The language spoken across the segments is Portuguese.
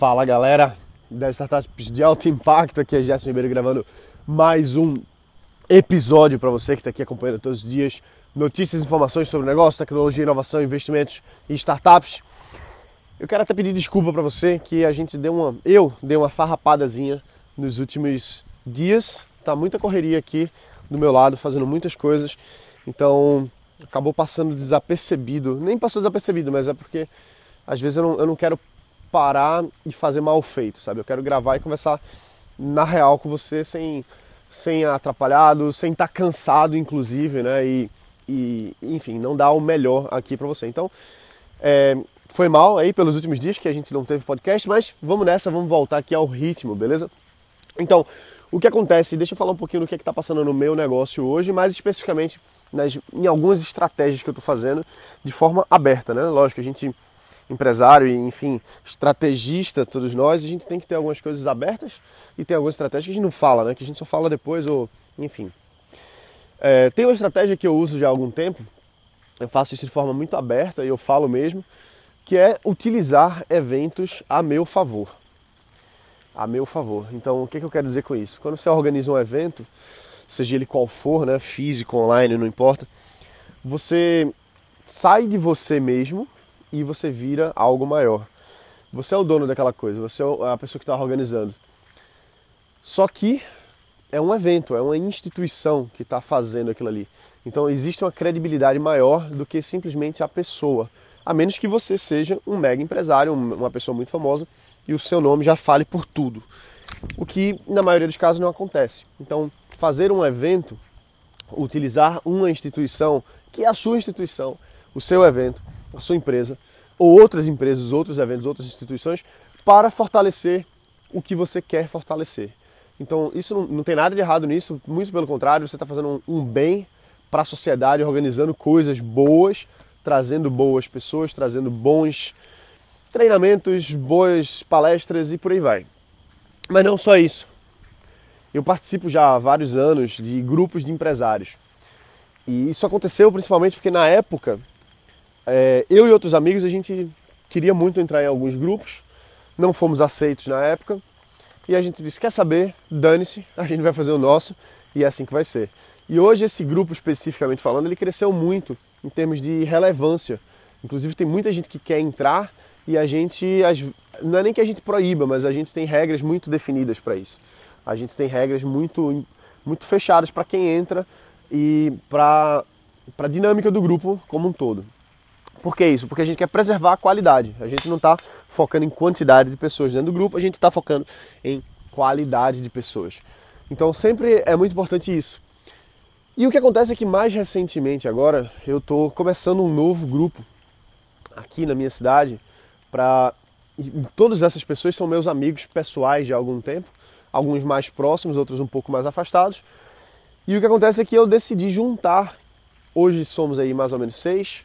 Fala galera das startups de alto impacto, aqui é Gerson Ribeiro gravando mais um episódio para você que está aqui acompanhando todos os dias notícias, informações sobre negócio, tecnologia, inovação, investimentos e startups. Eu quero até pedir desculpa para você que a gente deu uma, eu dei uma farrapadazinha nos últimos dias. Tá muita correria aqui do meu lado, fazendo muitas coisas. Então, acabou passando desapercebido. Nem passou desapercebido, mas é porque às vezes eu não, eu não quero parar e fazer mal feito, sabe? Eu quero gravar e conversar na real com você sem, sem atrapalhado, sem estar tá cansado, inclusive, né? E, e enfim, não dar o melhor aqui para você. Então, é, foi mal aí pelos últimos dias que a gente não teve podcast, mas vamos nessa, vamos voltar aqui ao ritmo, beleza? Então, o que acontece? Deixa eu falar um pouquinho do que é está passando no meu negócio hoje, mais especificamente nas, em algumas estratégias que eu estou fazendo de forma aberta, né? Lógico, a gente empresário e, enfim, estrategista, todos nós, a gente tem que ter algumas coisas abertas e tem algumas estratégias que a gente não fala, né? Que a gente só fala depois ou, enfim. É, tem uma estratégia que eu uso já há algum tempo, eu faço isso de forma muito aberta e eu falo mesmo, que é utilizar eventos a meu favor. A meu favor. Então, o que, que eu quero dizer com isso? Quando você organiza um evento, seja ele qual for, né, físico, online, não importa, você sai de você mesmo e você vira algo maior. Você é o dono daquela coisa, você é a pessoa que está organizando. Só que é um evento, é uma instituição que está fazendo aquilo ali. Então existe uma credibilidade maior do que simplesmente a pessoa. A menos que você seja um mega empresário, uma pessoa muito famosa e o seu nome já fale por tudo. O que na maioria dos casos não acontece. Então, fazer um evento, utilizar uma instituição, que é a sua instituição, o seu evento, a sua empresa, ou outras empresas, outros eventos, outras instituições, para fortalecer o que você quer fortalecer. Então, isso não, não tem nada de errado nisso, muito pelo contrário, você está fazendo um, um bem para a sociedade, organizando coisas boas, trazendo boas pessoas, trazendo bons treinamentos, boas palestras e por aí vai. Mas não só isso. Eu participo já há vários anos de grupos de empresários. E isso aconteceu principalmente porque na época é, eu e outros amigos, a gente queria muito entrar em alguns grupos, não fomos aceitos na época, e a gente disse: quer saber? Dane-se, a gente vai fazer o nosso, e é assim que vai ser. E hoje, esse grupo especificamente falando, ele cresceu muito em termos de relevância. Inclusive, tem muita gente que quer entrar e a gente, não é nem que a gente proíba, mas a gente tem regras muito definidas para isso. A gente tem regras muito, muito fechadas para quem entra e para a dinâmica do grupo como um todo. Por que isso? Porque a gente quer preservar a qualidade. A gente não está focando em quantidade de pessoas dentro do grupo, a gente está focando em qualidade de pessoas. Então sempre é muito importante isso. E o que acontece é que mais recentemente agora eu estou começando um novo grupo aqui na minha cidade para todas essas pessoas são meus amigos pessoais de algum tempo, alguns mais próximos, outros um pouco mais afastados. E o que acontece é que eu decidi juntar. Hoje somos aí mais ou menos seis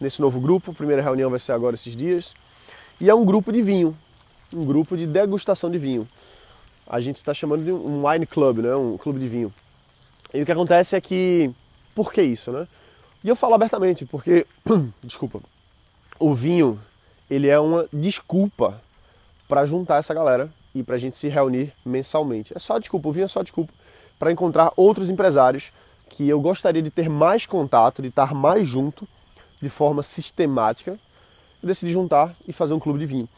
nesse novo grupo. A primeira reunião vai ser agora esses dias. E é um grupo de vinho, um grupo de degustação de vinho. A gente está chamando de um wine club, né? um clube de vinho. E o que acontece é que, por que isso, né? E eu falo abertamente, porque, desculpa, o vinho, ele é uma desculpa para juntar essa galera e para a gente se reunir mensalmente. É só desculpa, o vinho é só desculpa para encontrar outros empresários que eu gostaria de ter mais contato, de estar mais junto de forma sistemática, eu decidi juntar e fazer um clube de vinho.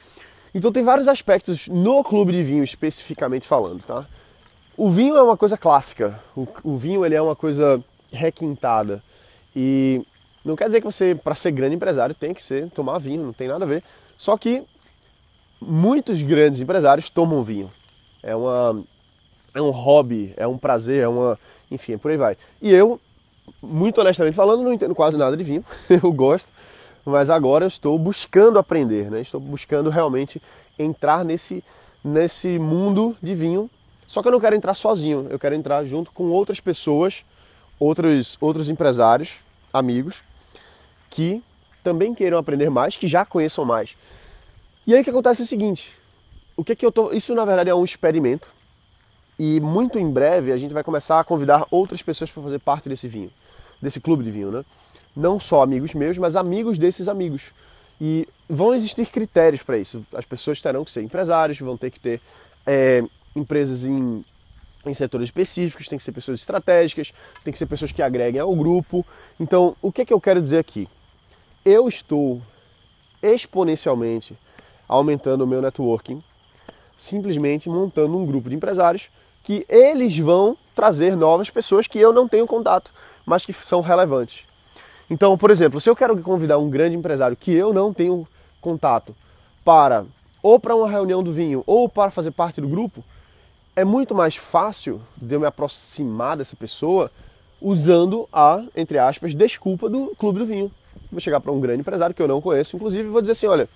Então tem vários aspectos no clube de vinho especificamente falando, tá? O vinho é uma coisa clássica, o, o vinho ele é uma coisa requintada e não quer dizer que você, para ser grande empresário, tem que ser tomar vinho, não tem nada a ver. Só que muitos grandes empresários tomam vinho. É uma é um hobby, é um prazer, é uma, enfim, é por aí vai. E eu muito honestamente falando, não entendo quase nada de vinho, eu gosto, mas agora eu estou buscando aprender, né? estou buscando realmente entrar nesse, nesse mundo de vinho. Só que eu não quero entrar sozinho, eu quero entrar junto com outras pessoas, outros, outros empresários, amigos, que também queiram aprender mais, que já conheçam mais. E aí o que acontece é o seguinte: o que, que eu tô. Isso na verdade é um experimento e muito em breve a gente vai começar a convidar outras pessoas para fazer parte desse vinho, desse clube de vinho, né? Não só amigos meus, mas amigos desses amigos. E vão existir critérios para isso. As pessoas terão que ser empresários, vão ter que ter é, empresas em, em setores específicos, tem que ser pessoas estratégicas, tem que ser pessoas que agreguem ao grupo. Então, o que é que eu quero dizer aqui? Eu estou exponencialmente aumentando o meu networking, simplesmente montando um grupo de empresários que eles vão trazer novas pessoas que eu não tenho contato, mas que são relevantes. Então, por exemplo, se eu quero convidar um grande empresário que eu não tenho contato para ou para uma reunião do vinho ou para fazer parte do grupo, é muito mais fácil de eu me aproximar dessa pessoa usando a, entre aspas, desculpa do clube do vinho. Vou chegar para um grande empresário que eu não conheço, inclusive, vou dizer assim, olha,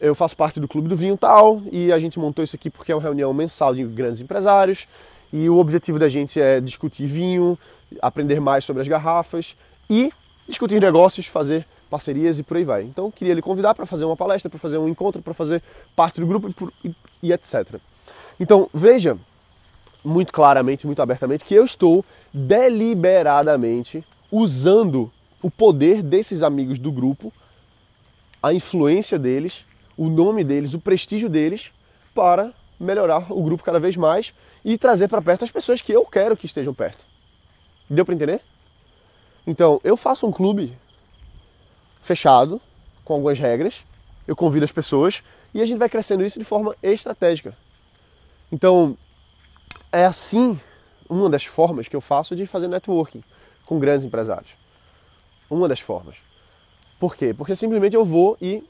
eu faço parte do clube do vinho tal e a gente montou isso aqui porque é uma reunião mensal de grandes empresários e o objetivo da gente é discutir vinho, aprender mais sobre as garrafas e discutir negócios, fazer parcerias e por aí vai. Então, queria lhe convidar para fazer uma palestra, para fazer um encontro, para fazer parte do grupo e, e, e etc. Então, veja muito claramente, muito abertamente, que eu estou deliberadamente usando o poder desses amigos do grupo, a influência deles, o nome deles, o prestígio deles, para melhorar o grupo cada vez mais e trazer para perto as pessoas que eu quero que estejam perto. Deu para entender? Então, eu faço um clube fechado, com algumas regras, eu convido as pessoas e a gente vai crescendo isso de forma estratégica. Então, é assim uma das formas que eu faço de fazer networking com grandes empresários. Uma das formas. Por quê? Porque simplesmente eu vou e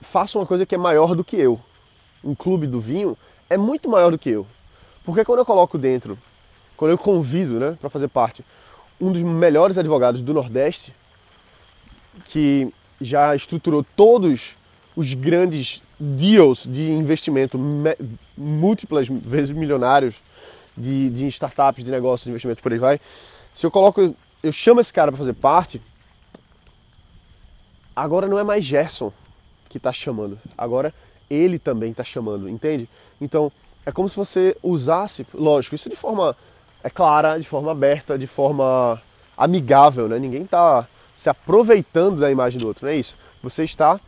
faço uma coisa que é maior do que eu. Um clube do vinho é muito maior do que eu. Porque quando eu coloco dentro, quando eu convido né, para fazer parte um dos melhores advogados do Nordeste, que já estruturou todos os grandes deals de investimento, múltiplas vezes milionários de, de startups, de negócios, de investimentos, por aí vai. Se eu coloco, eu chamo esse cara para fazer parte, agora não é mais Gerson que está chamando, agora ele também está chamando, entende? Então é como se você usasse, lógico, isso de forma é clara, de forma aberta, de forma amigável, né? Ninguém está se aproveitando da imagem do outro, não é isso. Você está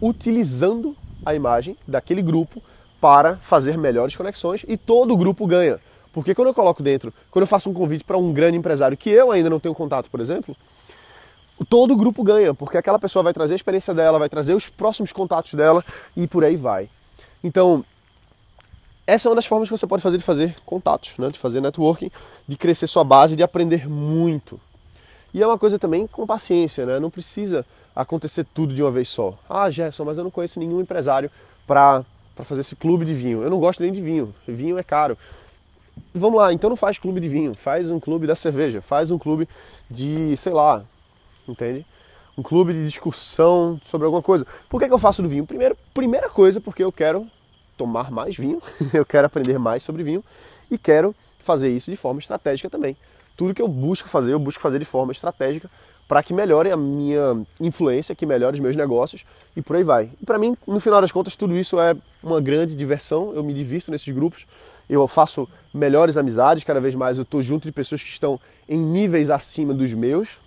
utilizando a imagem daquele grupo para fazer melhores conexões e todo o grupo ganha. Porque quando eu coloco dentro, quando eu faço um convite para um grande empresário que eu ainda não tenho contato, por exemplo, todo o grupo ganha, porque aquela pessoa vai trazer a experiência dela, vai trazer os próximos contatos dela e por aí vai. Então, essa é uma das formas que você pode fazer de fazer contatos, né? de fazer networking, de crescer sua base, de aprender muito. E é uma coisa também com paciência, né? não precisa acontecer tudo de uma vez só. Ah, Gerson, mas eu não conheço nenhum empresário para fazer esse clube de vinho. Eu não gosto nem de vinho, vinho é caro. Vamos lá, então não faz clube de vinho, faz um clube da cerveja, faz um clube de, sei lá, entende? Um clube de discussão sobre alguma coisa. Por que, que eu faço do vinho? Primeiro, primeira coisa, porque eu quero tomar mais vinho, eu quero aprender mais sobre vinho e quero fazer isso de forma estratégica também. Tudo que eu busco fazer, eu busco fazer de forma estratégica para que melhore a minha influência, que melhore os meus negócios e por aí vai. E para mim, no final das contas, tudo isso é uma grande diversão, eu me divirto nesses grupos, eu faço melhores amizades, cada vez mais eu estou junto de pessoas que estão em níveis acima dos meus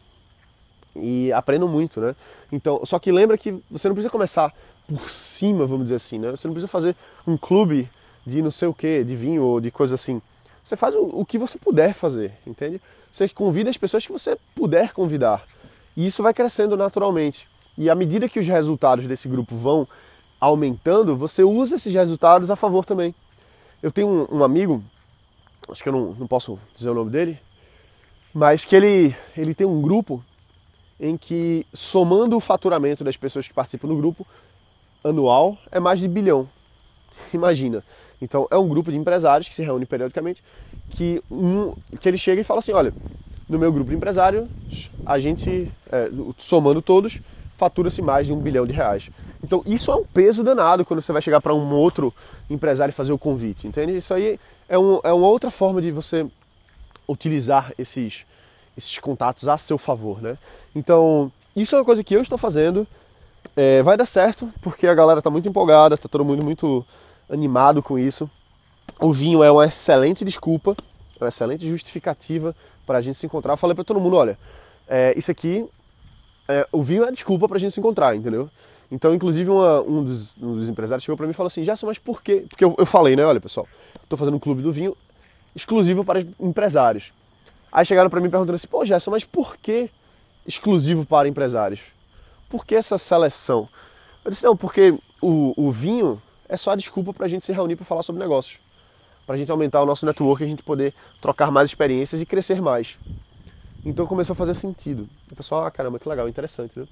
e aprendo muito, né? Então, só que lembra que você não precisa começar por cima, vamos dizer assim, né? Você não precisa fazer um clube de não sei o que, de vinho ou de coisa assim. Você faz o, o que você puder fazer, entende? Você convida as pessoas que você puder convidar. E isso vai crescendo naturalmente. E à medida que os resultados desse grupo vão aumentando, você usa esses resultados a favor também. Eu tenho um, um amigo, acho que eu não, não posso dizer o nome dele, mas que ele, ele tem um grupo em que, somando o faturamento das pessoas que participam do grupo, anual é mais de bilhão. Imagina. Então é um grupo de empresários que se reúne periodicamente, que, um, que ele chega e fala assim, olha, no meu grupo de empresários, a gente, é, somando todos, fatura-se mais de um bilhão de reais. Então isso é um peso danado quando você vai chegar para um outro empresário fazer o convite, entende? Isso aí é, um, é uma outra forma de você utilizar esses, esses contatos a seu favor, né? Então isso é uma coisa que eu estou fazendo, é, vai dar certo, porque a galera está muito empolgada, está todo mundo muito animado com isso. O vinho é uma excelente desculpa, é uma excelente justificativa para a gente se encontrar. Eu falei para todo mundo, olha, é, isso aqui é, o vinho é a desculpa pra gente se encontrar, entendeu? Então, inclusive, uma, um, dos, um, dos, empresários chegou para mim e falou assim: Gerson, mas por quê? Porque eu, eu falei, né? Olha, pessoal, estou fazendo um clube do vinho exclusivo para empresários. Aí chegaram para mim perguntando assim: pô, Gerson, mas por que exclusivo para empresários? Por que essa seleção? Eu disse: não, porque o, o vinho é só a desculpa para a gente se reunir para falar sobre negócios. Para a gente aumentar o nosso network a gente poder trocar mais experiências e crescer mais. Então começou a fazer sentido. O pessoal, ah, caramba, que legal, interessante, né?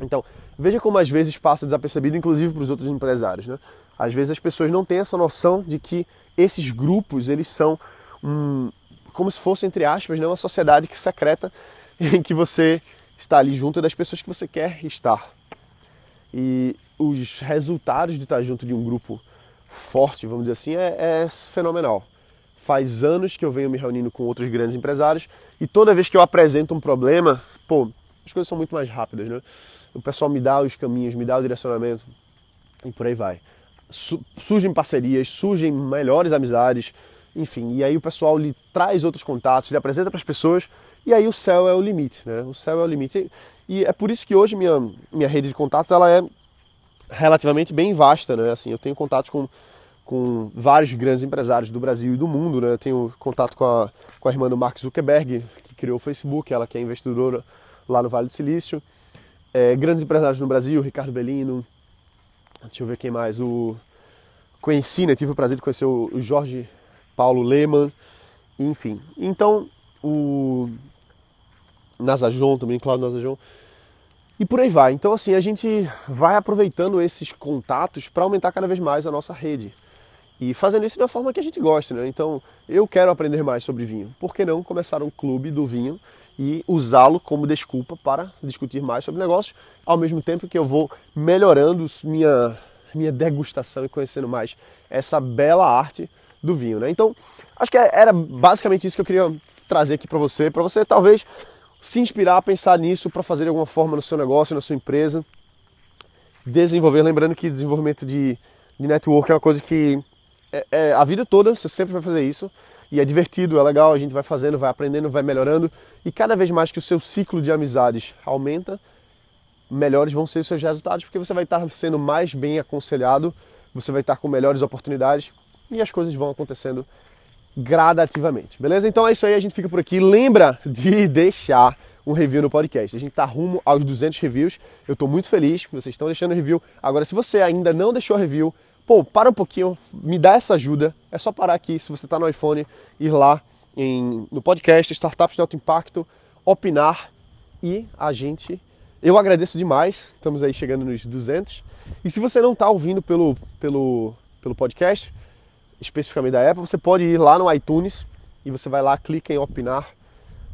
Então, veja como às vezes passa desapercebido, inclusive para os outros empresários. Né? Às vezes as pessoas não têm essa noção de que esses grupos, eles são um, como se fosse, entre aspas, né, uma sociedade que secreta em que você está ali junto das pessoas que você quer estar. E os resultados de estar junto de um grupo forte, vamos dizer assim, é, é fenomenal. Faz anos que eu venho me reunindo com outros grandes empresários e toda vez que eu apresento um problema, pô, as coisas são muito mais rápidas, né? O pessoal me dá os caminhos, me dá o direcionamento e por aí vai. Surgem parcerias, surgem melhores amizades, enfim, e aí o pessoal lhe traz outros contatos, lhe apresenta para as pessoas e aí o céu é o limite, né? O céu é o limite. E é por isso que hoje minha, minha rede de contatos ela é relativamente bem vasta, né? Assim, eu tenho contatos com, com vários grandes empresários do Brasil e do mundo, né? Eu tenho contato com a, com a irmã do Mark Zuckerberg, que criou o Facebook, ela que é investidora lá no Vale do Silício. É, grandes empresários no Brasil, Ricardo Bellino, deixa eu ver quem mais, o conheci, né, tive o prazer de conhecer o, Jorge Paulo Lehmann, enfim. Então, o Nazajon também, Claudio Nazajon, e por aí vai. Então, assim, a gente vai aproveitando esses contatos para aumentar cada vez mais a nossa rede. E fazendo isso da forma que a gente gosta, né? Então, eu quero aprender mais sobre vinho. Por que não começar um clube do vinho e usá-lo como desculpa para discutir mais sobre negócios, ao mesmo tempo que eu vou melhorando minha, minha degustação e conhecendo mais essa bela arte do vinho, né? Então, acho que era basicamente isso que eu queria trazer aqui para você, para você talvez se inspirar a pensar nisso para fazer de alguma forma no seu negócio, na sua empresa, desenvolver, lembrando que desenvolvimento de, de network é uma coisa que é, é, a vida toda você sempre vai fazer isso. E é divertido, é legal, a gente vai fazendo, vai aprendendo, vai melhorando. E cada vez mais que o seu ciclo de amizades aumenta, melhores vão ser os seus resultados, porque você vai estar sendo mais bem aconselhado, você vai estar com melhores oportunidades e as coisas vão acontecendo gradativamente. Beleza? Então é isso aí, a gente fica por aqui. Lembra de deixar um review no podcast. A gente está rumo aos 200 reviews. Eu estou muito feliz que vocês estão deixando review. Agora, se você ainda não deixou review, pô, para um pouquinho, me dá essa ajuda. É só parar aqui, se você está no iPhone, ir lá em, no podcast Startups de Alto Impacto, opinar e a gente. Eu agradeço demais, estamos aí chegando nos 200. E se você não está ouvindo pelo, pelo, pelo podcast, especificamente da Apple, você pode ir lá no iTunes e você vai lá, clica em opinar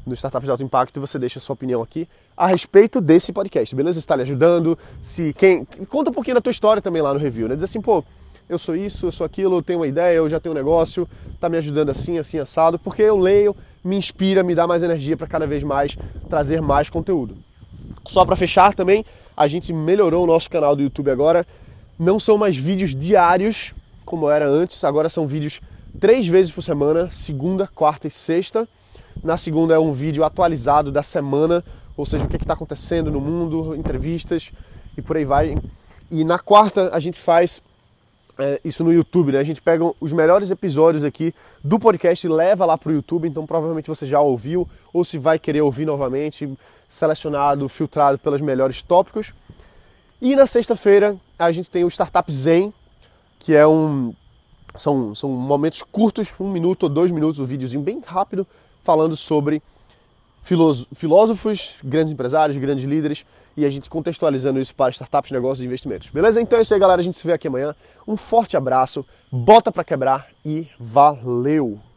no Startups de Alto Impacto e você deixa a sua opinião aqui a respeito desse podcast, beleza? Está lhe ajudando? Se quem conta um pouquinho da tua história também lá no review, né? Diz assim, pô, eu sou isso, eu sou aquilo, eu tenho uma ideia, eu já tenho um negócio, tá me ajudando assim, assim, assado, porque eu leio, me inspira, me dá mais energia para cada vez mais trazer mais conteúdo. Só para fechar também, a gente melhorou o nosso canal do YouTube agora. Não são mais vídeos diários como era antes, agora são vídeos três vezes por semana, segunda, quarta e sexta. Na segunda é um vídeo atualizado da semana, ou seja, o que é está acontecendo no mundo, entrevistas e por aí vai. E na quarta a gente faz é, isso no YouTube, né? A gente pega os melhores episódios aqui do podcast e leva lá para o YouTube, então provavelmente você já ouviu ou se vai querer ouvir novamente, selecionado, filtrado pelos melhores tópicos. E na sexta-feira a gente tem o Startup Zen, que é um são, são momentos curtos, um minuto ou dois minutos, um videozinho bem rápido, falando sobre filósofos, grandes empresários, grandes líderes e a gente contextualizando isso para startups, negócios e investimentos. Beleza? Então é isso aí, galera. A gente se vê aqui amanhã. Um forte abraço, bota para quebrar e valeu!